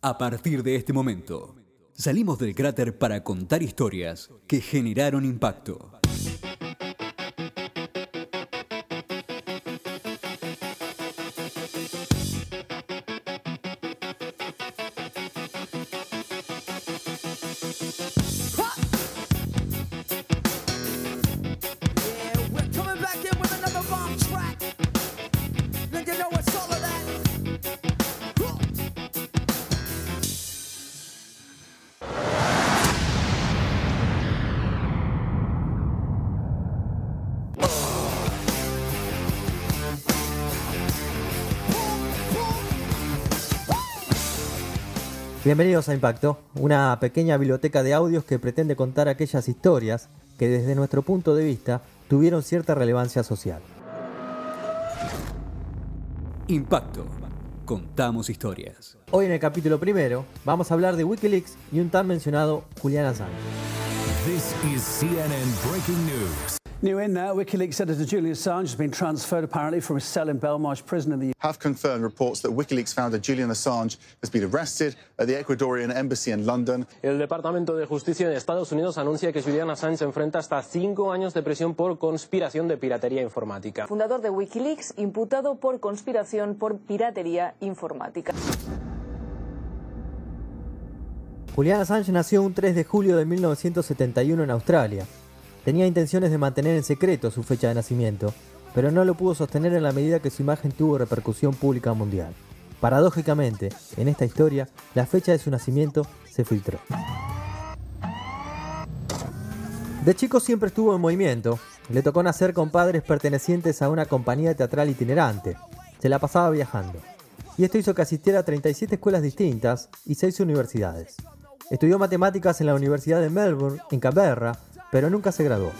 A partir de este momento, salimos del cráter para contar historias que generaron impacto. Bienvenidos a Impacto, una pequeña biblioteca de audios que pretende contar aquellas historias que desde nuestro punto de vista tuvieron cierta relevancia social. Impacto. Contamos historias. Hoy en el capítulo primero vamos a hablar de Wikileaks y un tan mencionado Julian Assange. This is CNN breaking news. New in now, WikiLeaks editor Julian Assange has been transferred apparently from his cell in Belmarsh prison in the have confirmed reports that WikiLeaks founder Julian Assange has been arrested at the Ecuadorian embassy in London. El Departamento de Justicia de Estados Unidos anuncia que Julian Assange enfrenta hasta cinco años de prisión por conspiración de piratería informática. fundador de Wikileaks, imputado por conspiración por piratería informática. Julian Assange nació un 3 de julio de 1971 en Australia. Tenía intenciones de mantener en secreto su fecha de nacimiento, pero no lo pudo sostener en la medida que su imagen tuvo repercusión pública mundial. Paradójicamente, en esta historia, la fecha de su nacimiento se filtró. De chico siempre estuvo en movimiento. Le tocó nacer con padres pertenecientes a una compañía teatral itinerante. Se la pasaba viajando. Y esto hizo que asistiera a 37 escuelas distintas y 6 universidades. Estudió matemáticas en la Universidad de Melbourne, en Canberra, pero nunca se graduó.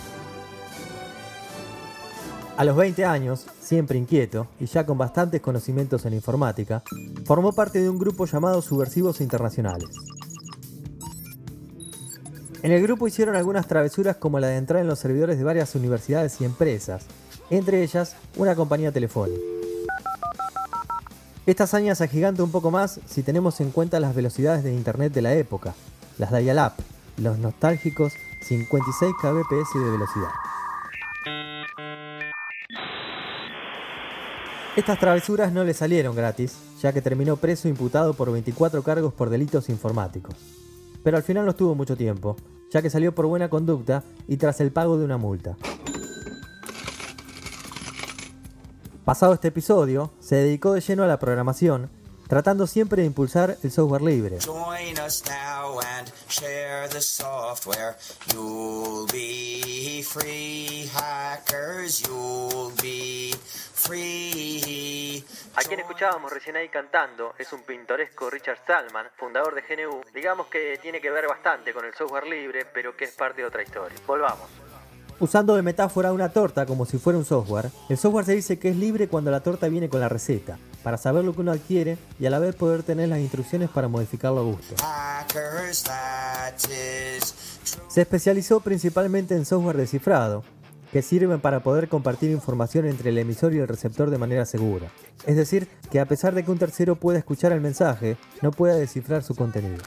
A los 20 años, siempre inquieto y ya con bastantes conocimientos en informática, formó parte de un grupo llamado Subversivos Internacionales. En el grupo hicieron algunas travesuras como la de entrar en los servidores de varias universidades y empresas, entre ellas una compañía telefónica. Esta hazaña se agiganta un poco más si tenemos en cuenta las velocidades de internet de la época, las dial-up, los nostálgicos 56 kbps de velocidad. Estas travesuras no le salieron gratis, ya que terminó preso imputado por 24 cargos por delitos informáticos. Pero al final no estuvo mucho tiempo, ya que salió por buena conducta y tras el pago de una multa. Pasado este episodio, se dedicó de lleno a la programación, tratando siempre de impulsar el software libre. Join us now and share the software. You'll be free, hackers. You'll be free. A quien escuchábamos recién ahí cantando es un pintoresco Richard Stallman, fundador de GNU. Digamos que tiene que ver bastante con el software libre, pero que es parte de otra historia. Volvamos. Usando de metáfora una torta como si fuera un software, el software se dice que es libre cuando la torta viene con la receta, para saber lo que uno adquiere y a la vez poder tener las instrucciones para modificarlo a gusto. Se especializó principalmente en software de cifrado, que sirven para poder compartir información entre el emisor y el receptor de manera segura. Es decir, que a pesar de que un tercero pueda escuchar el mensaje, no pueda descifrar su contenido.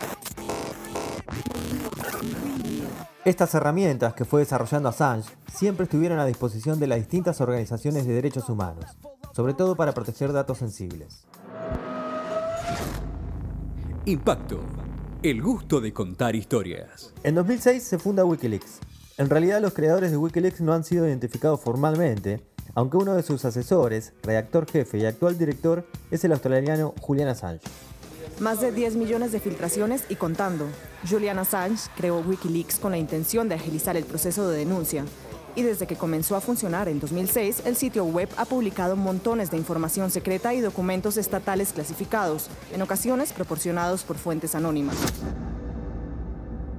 Estas herramientas que fue desarrollando Assange siempre estuvieron a disposición de las distintas organizaciones de derechos humanos, sobre todo para proteger datos sensibles. Impacto. El gusto de contar historias. En 2006 se funda Wikileaks. En realidad los creadores de Wikileaks no han sido identificados formalmente, aunque uno de sus asesores, redactor jefe y actual director es el australiano Julian Assange. Más de 10 millones de filtraciones y contando. Julian Assange creó Wikileaks con la intención de agilizar el proceso de denuncia. Y desde que comenzó a funcionar en 2006, el sitio web ha publicado montones de información secreta y documentos estatales clasificados, en ocasiones proporcionados por fuentes anónimas.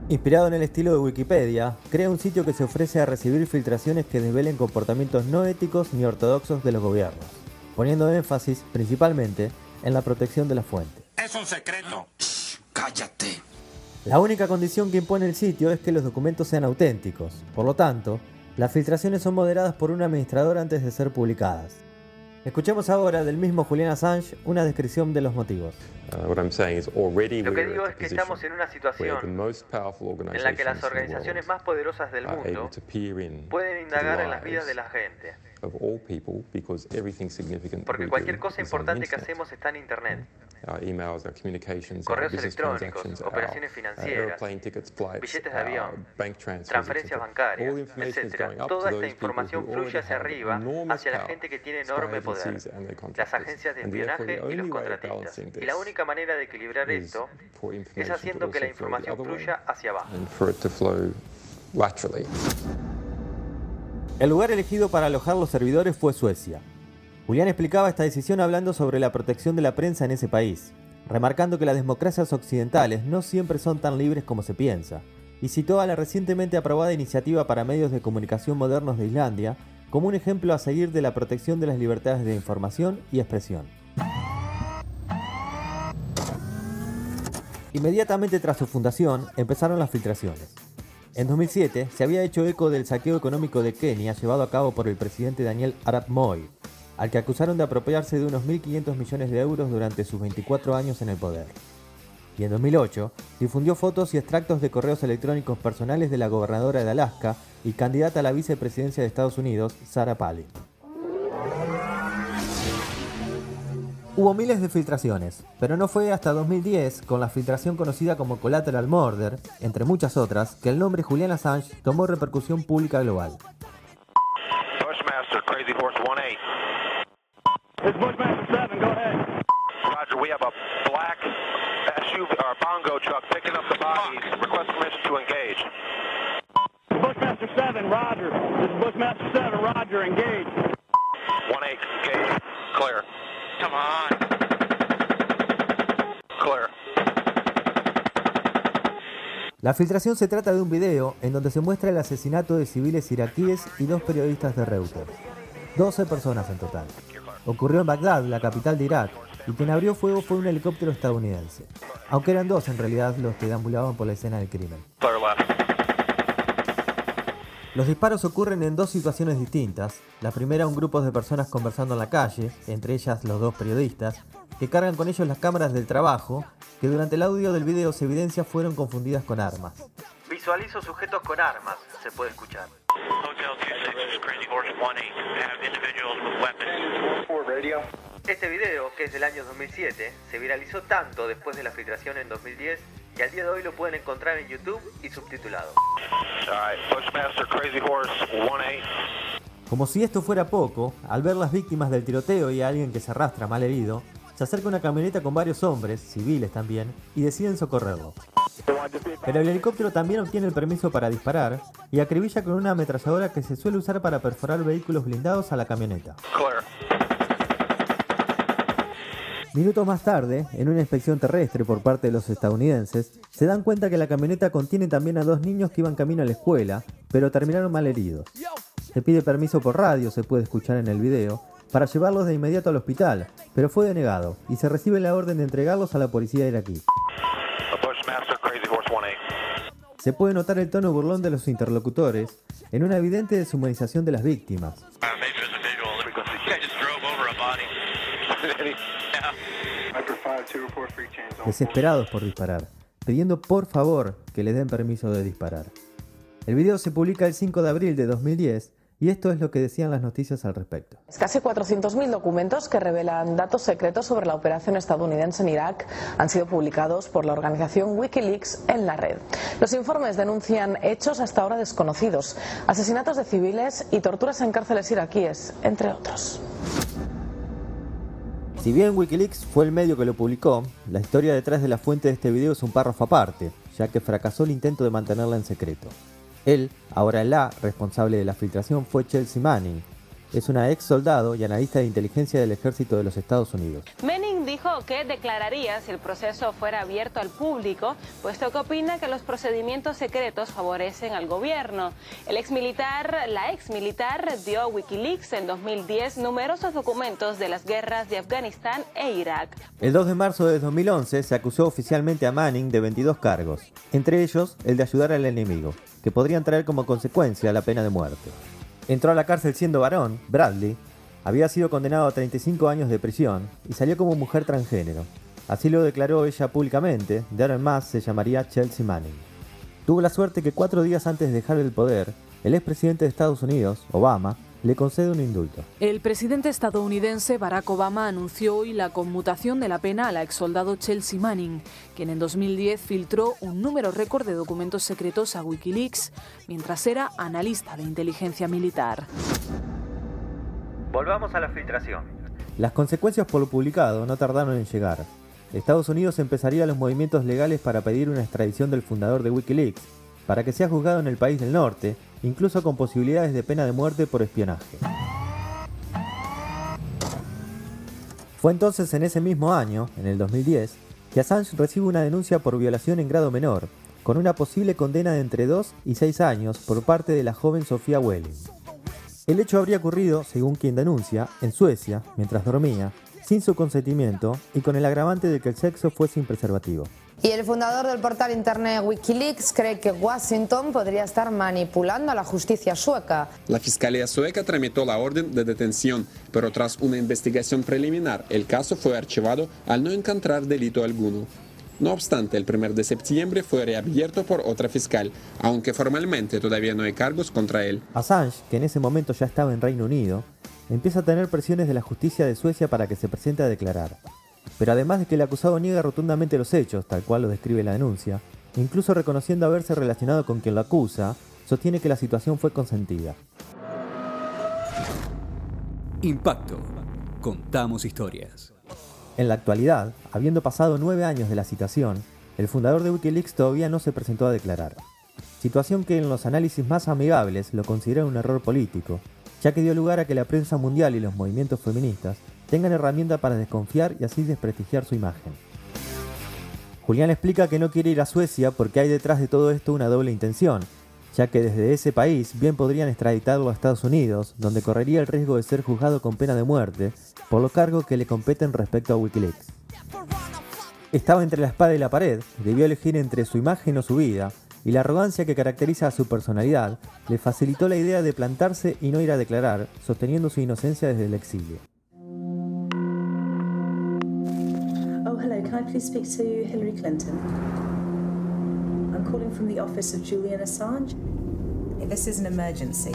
Inspirado en el estilo de Wikipedia, crea un sitio que se ofrece a recibir filtraciones que desvelen comportamientos no éticos ni ortodoxos de los gobiernos, poniendo énfasis principalmente en la protección de la fuente. Es un secreto. Cállate. La única condición que impone el sitio es que los documentos sean auténticos, por lo tanto, las filtraciones son moderadas por un administrador antes de ser publicadas. Escuchemos ahora del mismo Julian Assange una descripción de los motivos. Uh, Lo que digo es que estamos en una situación en la que las organizaciones más poderosas del mundo pueden indagar en las vidas de la gente. Porque cualquier cosa importante que hacemos está en Internet. Correos electrónicos, operaciones financieras, billetes de avión, transferencias bancarias, etc. Toda esta información fluye hacia arriba, hacia la gente que tiene enorme poder, las agencias de espionaje y los contratistas. Y la única manera de equilibrar esto es haciendo que la información fluya hacia abajo. El lugar elegido para alojar los servidores fue Suecia. Julián explicaba esta decisión hablando sobre la protección de la prensa en ese país, remarcando que las democracias occidentales no siempre son tan libres como se piensa, y citó a la recientemente aprobada iniciativa para medios de comunicación modernos de Islandia como un ejemplo a seguir de la protección de las libertades de información y expresión. Inmediatamente tras su fundación empezaron las filtraciones. En 2007 se había hecho eco del saqueo económico de Kenia llevado a cabo por el presidente Daniel Arap Moi, al que acusaron de apropiarse de unos 1.500 millones de euros durante sus 24 años en el poder. Y en 2008 difundió fotos y extractos de correos electrónicos personales de la gobernadora de Alaska y candidata a la vicepresidencia de Estados Unidos, Sarah Palin. Hubo miles de filtraciones, pero no fue hasta 2010, con la filtración conocida como Collateral Murder, entre muchas otras, que el nombre Julian Assange tomó repercusión pública global. Bushmaster, Crazy Horse 1-8. It's Bushmaster 7, go ahead. Roger, we have a black SUV, or bongo truck picking up the bodies. Request permission to engage. Bushmaster 7, Roger. This is Bushmaster 7, Roger, engage. 1-8, engage. Clear. La filtración se trata de un video en donde se muestra el asesinato de civiles iraquíes y dos periodistas de Reuters. 12 personas en total. Ocurrió en Bagdad, la capital de Irak, y quien abrió fuego fue un helicóptero estadounidense. Aunque eran dos en realidad los que deambulaban por la escena del crimen. Los disparos ocurren en dos situaciones distintas. La primera, un grupo de personas conversando en la calle, entre ellas los dos periodistas, que cargan con ellos las cámaras del trabajo, que durante el audio del video se evidencia fueron confundidas con armas. Visualizo sujetos con armas, se puede escuchar. Este video, que es del año 2007, se viralizó tanto después de la filtración en 2010 y al día de hoy lo pueden encontrar en YouTube y subtitulado. Como si esto fuera poco, al ver las víctimas del tiroteo y a alguien que se arrastra mal herido, se acerca una camioneta con varios hombres, civiles también, y deciden socorrerlo. Pero el helicóptero también obtiene el permiso para disparar y acribilla con una ametralladora que se suele usar para perforar vehículos blindados a la camioneta. Minutos más tarde, en una inspección terrestre por parte de los estadounidenses, se dan cuenta que la camioneta contiene también a dos niños que iban camino a la escuela, pero terminaron mal heridos. Se pide permiso por radio, se puede escuchar en el video, para llevarlos de inmediato al hospital, pero fue denegado y se recibe la orden de entregarlos a la policía iraquí. Se puede notar el tono burlón de los interlocutores en una evidente deshumanización de las víctimas. Desesperados por disparar, pidiendo por favor que les den permiso de disparar. El video se publica el 5 de abril de 2010 y esto es lo que decían las noticias al respecto. Casi 400.000 documentos que revelan datos secretos sobre la operación estadounidense en Irak han sido publicados por la organización Wikileaks en la red. Los informes denuncian hechos hasta ahora desconocidos, asesinatos de civiles y torturas en cárceles iraquíes, entre otros. Si bien Wikileaks fue el medio que lo publicó, la historia detrás de la fuente de este video es un párrafo aparte, ya que fracasó el intento de mantenerla en secreto. Él, ahora la responsable de la filtración, fue Chelsea Manning, es una ex soldado y analista de inteligencia del ejército de los Estados Unidos. Dijo que declararía si el proceso fuera abierto al público, puesto que opina que los procedimientos secretos favorecen al gobierno. El ex militar, la ex militar dio a Wikileaks en 2010 numerosos documentos de las guerras de Afganistán e Irak. El 2 de marzo de 2011 se acusó oficialmente a Manning de 22 cargos, entre ellos el de ayudar al enemigo, que podrían traer como consecuencia la pena de muerte. Entró a la cárcel siendo varón, Bradley, Había sido condenado a 35 años de prisión y salió como mujer transgénero. Así lo declaró ella públicamente, de ahora en más se llamaría Chelsea Manning. Tuvo la suerte que cuatro días antes de dejar el poder, el expresidente de Estados Unidos, Obama, le concede un indulto. El presidente estadounidense Barack Obama anunció hoy la conmutación de la pena a la exsoldado Chelsea Manning, quien en 2010 filtró un número récord de documentos secretos a Wikileaks mientras era analista de inteligencia militar. Volvamos a la filtración. Las consecuencias por lo publicado no tardaron en llegar. Estados Unidos empezaría los movimientos legales para pedir una extradición del fundador de Wikileaks, para que sea juzgado en el país del norte incluso con posibilidades de pena de muerte por espionaje. Fue entonces en ese mismo año, en el 2010, que Assange recibe una denuncia por violación en grado menor, con una posible condena de entre 2 y 6 años por parte de la joven Sofía Welling. El hecho habría ocurrido, según quien denuncia, en Suecia, mientras dormía, sin su consentimiento y con el agravante de que el sexo fue sin preservativo. Y el fundador del portal internet Wikileaks cree que Washington podría estar manipulando a la justicia sueca. La Fiscalía sueca tramitó la orden de detención, pero tras una investigación preliminar, el caso fue archivado al no encontrar delito alguno. No obstante, el 1 de septiembre fue reabierto por otra fiscal, aunque formalmente todavía no hay cargos contra él. Assange, que en ese momento ya estaba en Reino Unido, empieza a tener presiones de la justicia de Suecia para que se presente a declarar. Pero además de que el acusado niega rotundamente los hechos, tal cual lo describe la denuncia, incluso reconociendo haberse relacionado con quien lo acusa, sostiene que la situación fue consentida. Impacto. Contamos historias. En la actualidad, habiendo pasado nueve años de la citación, el fundador de Wikileaks todavía no se presentó a declarar. Situación que en los análisis más amigables lo considera un error político, ya que dio lugar a que la prensa mundial y los movimientos feministas tengan herramienta para desconfiar y así desprestigiar su imagen. Julián explica que no quiere ir a Suecia porque hay detrás de todo esto una doble intención, ya que desde ese país bien podrían extraditarlo a Estados Unidos, donde correría el riesgo de ser juzgado con pena de muerte por los cargos que le competen respecto a Wikileaks. Estaba entre la espada y la pared, debió elegir entre su imagen o su vida, y la arrogancia que caracteriza a su personalidad le facilitó la idea de plantarse y no ir a declarar, sosteniendo su inocencia desde el exilio. To Hillary Clinton? I'm calling from the office of Julian Assange. This is an emergency.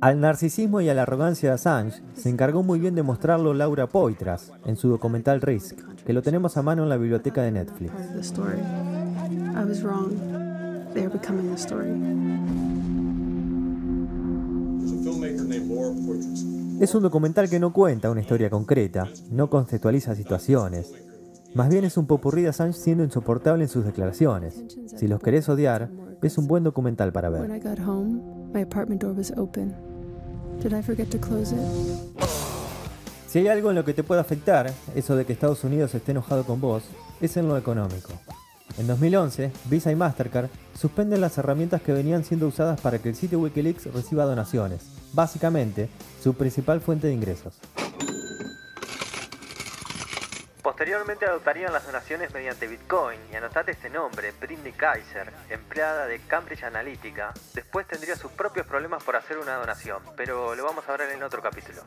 Al narcisismo y a la arrogancia de Assange se encargó muy bien de mostrarlo Laura Poitras en su documental Risk, que lo tenemos a mano en la biblioteca de Netflix. Es un documental que no cuenta una historia concreta, no conceptualiza situaciones. Más bien es un popurrí de Assange siendo insoportable en sus declaraciones. Si los querés odiar, es un buen documental para ver. Si hay algo en lo que te puede afectar, eso de que Estados Unidos esté enojado con vos, es en lo económico. En 2011, Visa y Mastercard suspenden las herramientas que venían siendo usadas para que el sitio Wikileaks reciba donaciones, básicamente su principal fuente de ingresos. Posteriormente adoptarían las donaciones mediante Bitcoin y anotate este nombre, Britney Kaiser, empleada de Cambridge Analytica, después tendría sus propios problemas por hacer una donación, pero lo vamos a ver en otro capítulo.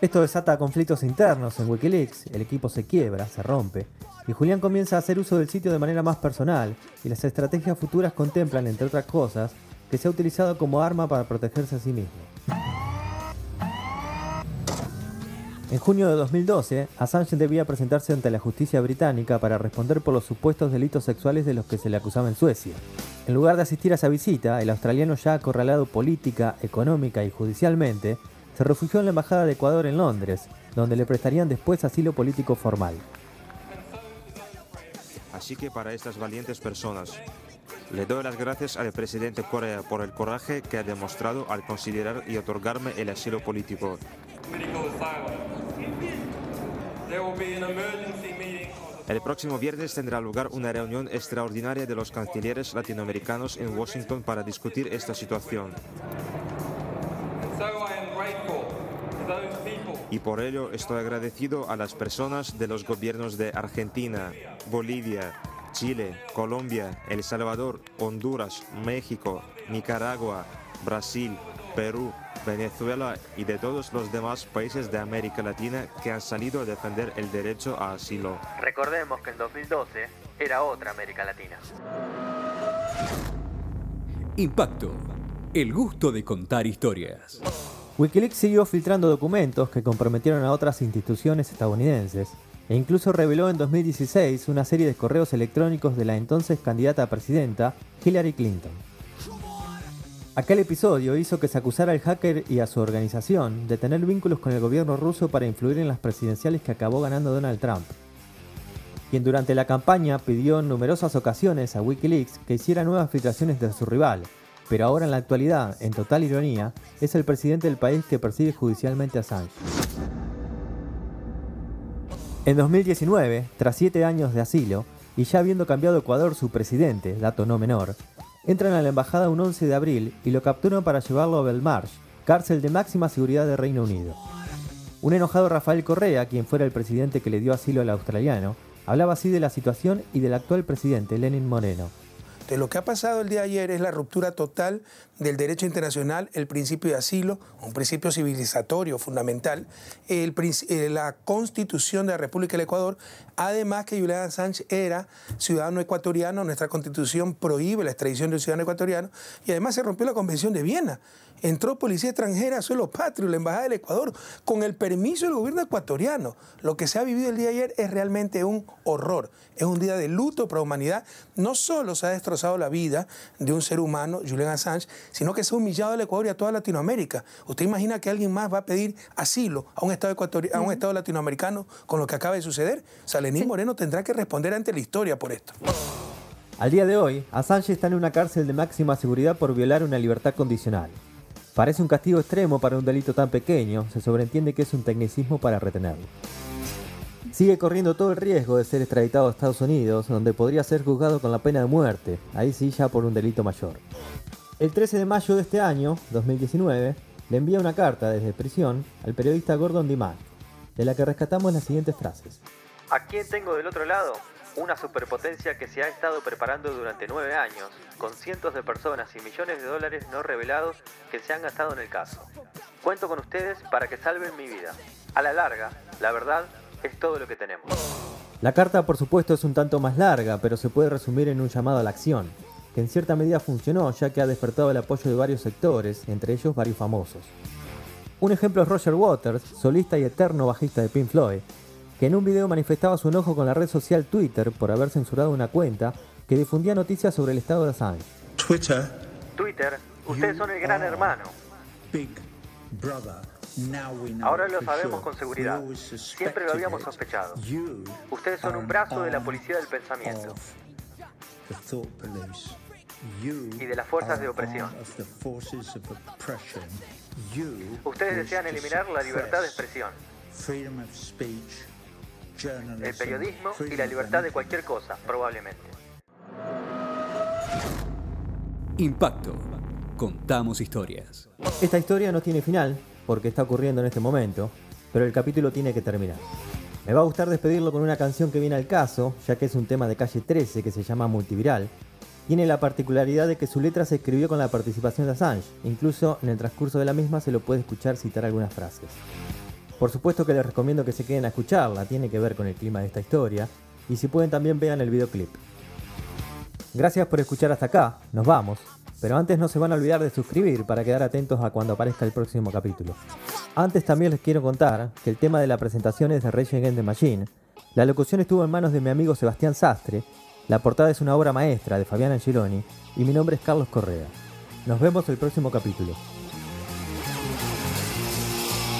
Esto desata conflictos internos en Wikileaks, el equipo se quiebra, se rompe, y Julián comienza a hacer uso del sitio de manera más personal, y las estrategias futuras contemplan, entre otras cosas, que se ha utilizado como arma para protegerse a sí mismo. En junio de 2012, Assange debía presentarse ante la justicia británica para responder por los supuestos delitos sexuales de los que se le acusaba en Suecia. En lugar de asistir a esa visita, el australiano ya acorralado política, económica y judicialmente, se refugió en la Embajada de Ecuador en Londres, donde le prestarían después asilo político formal. Así que para estas valientes personas, le doy las gracias al presidente Corea por el coraje que ha demostrado al considerar y otorgarme el asilo político. El próximo viernes tendrá lugar una reunión extraordinaria de los cancilleres latinoamericanos en Washington para discutir esta situación. Y por ello estoy agradecido a las personas de los gobiernos de Argentina, Bolivia, Chile, Colombia, El Salvador, Honduras, México, Nicaragua, Brasil, Perú, Venezuela y de todos los demás países de América Latina que han salido a defender el derecho a asilo. Recordemos que en 2012 era otra América Latina. Impacto. El gusto de contar historias. Wikileaks siguió filtrando documentos que comprometieron a otras instituciones estadounidenses e incluso reveló en 2016 una serie de correos electrónicos de la entonces candidata a presidenta Hillary Clinton. Aquel episodio hizo que se acusara al hacker y a su organización de tener vínculos con el gobierno ruso para influir en las presidenciales que acabó ganando Donald Trump, quien durante la campaña pidió en numerosas ocasiones a Wikileaks que hiciera nuevas filtraciones de su rival, pero ahora en la actualidad, en total ironía, es el presidente del país que persigue judicialmente a Assange. En 2019, tras siete años de asilo, y ya habiendo cambiado Ecuador su presidente, dato no menor, Entran a la embajada un 11 de abril y lo capturan para llevarlo a Belmarsh, cárcel de máxima seguridad de Reino Unido. Un enojado Rafael Correa, quien fuera el presidente que le dio asilo al australiano, hablaba así de la situación y del actual presidente, Lenin Moreno. Lo que ha pasado el día de ayer es la ruptura total del derecho internacional, el principio de asilo, un principio civilizatorio fundamental, eh, la constitución de la República del Ecuador, además que Julian Assange era ciudadano ecuatoriano, nuestra constitución prohíbe la extradición de ciudadano ecuatoriano, y además se rompió la Convención de Viena, entró policía extranjera suelo patrio, la Embajada del Ecuador, con el permiso del gobierno ecuatoriano. Lo que se ha vivido el día de ayer es realmente un horror. Es un día de luto para la humanidad. No solo se ha destrozado la vida de un ser humano, Julian Assange, sino que se ha humillado al Ecuador y a toda Latinoamérica. ¿Usted imagina que alguien más va a pedir asilo a un Estado, a un estado latinoamericano con lo que acaba de suceder? Salenín Moreno tendrá que responder ante la historia por esto. Al día de hoy, Assange está en una cárcel de máxima seguridad por violar una libertad condicional. Parece un castigo extremo para un delito tan pequeño, se sobreentiende que es un tecnicismo para retenerlo. Sigue corriendo todo el riesgo de ser extraditado a Estados Unidos, donde podría ser juzgado con la pena de muerte, ahí sí ya por un delito mayor. El 13 de mayo de este año, 2019, le envía una carta desde prisión al periodista Gordon Dimack, de la que rescatamos las siguientes frases. ¿A quién tengo del otro lado? Una superpotencia que se ha estado preparando durante nueve años, con cientos de personas y millones de dólares no revelados que se han gastado en el caso. Cuento con ustedes para que salven mi vida. A la larga, la verdad es todo lo que tenemos. La carta, por supuesto, es un tanto más larga, pero se puede resumir en un llamado a la acción, que en cierta medida funcionó ya que ha despertado el apoyo de varios sectores, entre ellos varios famosos. Un ejemplo es Roger Waters, solista y eterno bajista de Pink Floyd, que en un video manifestaba su enojo con la red social Twitter por haber censurado una cuenta que difundía noticias sobre el estado de Assange. Twitter. Twitter, ustedes son el gran hermano. Ahora lo sabemos con seguridad. Siempre lo habíamos sospechado. Ustedes son un brazo de la policía del pensamiento y de las fuerzas de opresión. Ustedes desean eliminar la libertad de expresión el periodismo y la libertad de cualquier cosa, probablemente. Impacto. Contamos historias. Esta historia no tiene final, porque está ocurriendo en este momento, pero el capítulo tiene que terminar. Me va a gustar despedirlo con una canción que viene al caso, ya que es un tema de calle 13 que se llama Multiviral. Tiene la particularidad de que su letra se escribió con la participación de Assange, incluso en el transcurso de la misma se lo puede escuchar citar algunas frases. Por supuesto que les recomiendo que se queden a escucharla, tiene que ver con el clima de esta historia, y si pueden también vean el videoclip. Gracias por escuchar hasta acá, nos vamos, pero antes no se van a olvidar de suscribir para quedar atentos a cuando aparezca el próximo capítulo. Antes también les quiero contar que el tema de la presentación es de Rage Against the Machine, la locución estuvo en manos de mi amigo Sebastián Sastre, la portada es una obra maestra de Fabián Angeloni y mi nombre es Carlos Correa. Nos vemos el próximo capítulo.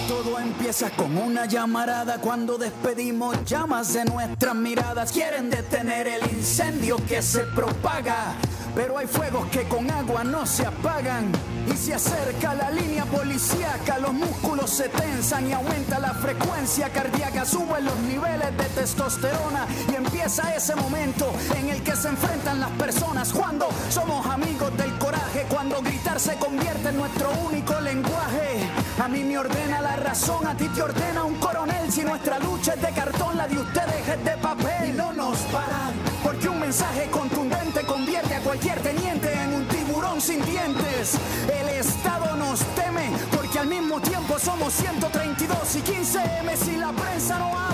Todo empieza con una llamarada cuando despedimos llamas de nuestras miradas. Quieren detener el incendio que se propaga. Pero hay fuegos que con agua no se apagan. Y se acerca la línea policíaca, los músculos se tensan y aumenta la frecuencia cardíaca, suben los niveles de testosterona y empieza ese momento en el que se enfrentan las personas cuando somos amigos del coraje, cuando gritar se convierte en nuestro único lenguaje. A mí me ordena la razón, a ti te ordena un coronel. Si nuestra lucha es de cartón, la de ustedes es de papel. Y no nos paran, porque un mensaje contundente convierte a cualquier teniente en un tiburón sin dientes. El Estado nos teme somos 132 y 15 M si la prensa no habla.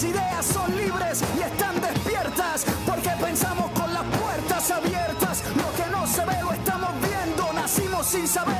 Nuestras ideas son libres y están despiertas porque pensamos con las puertas abiertas. Lo que no se ve lo estamos viendo. Nacimos sin saber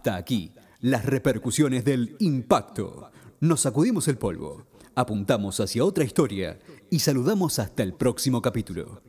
Hasta aquí, las repercusiones del impacto. Nos sacudimos el polvo, apuntamos hacia otra historia y saludamos hasta el próximo capítulo.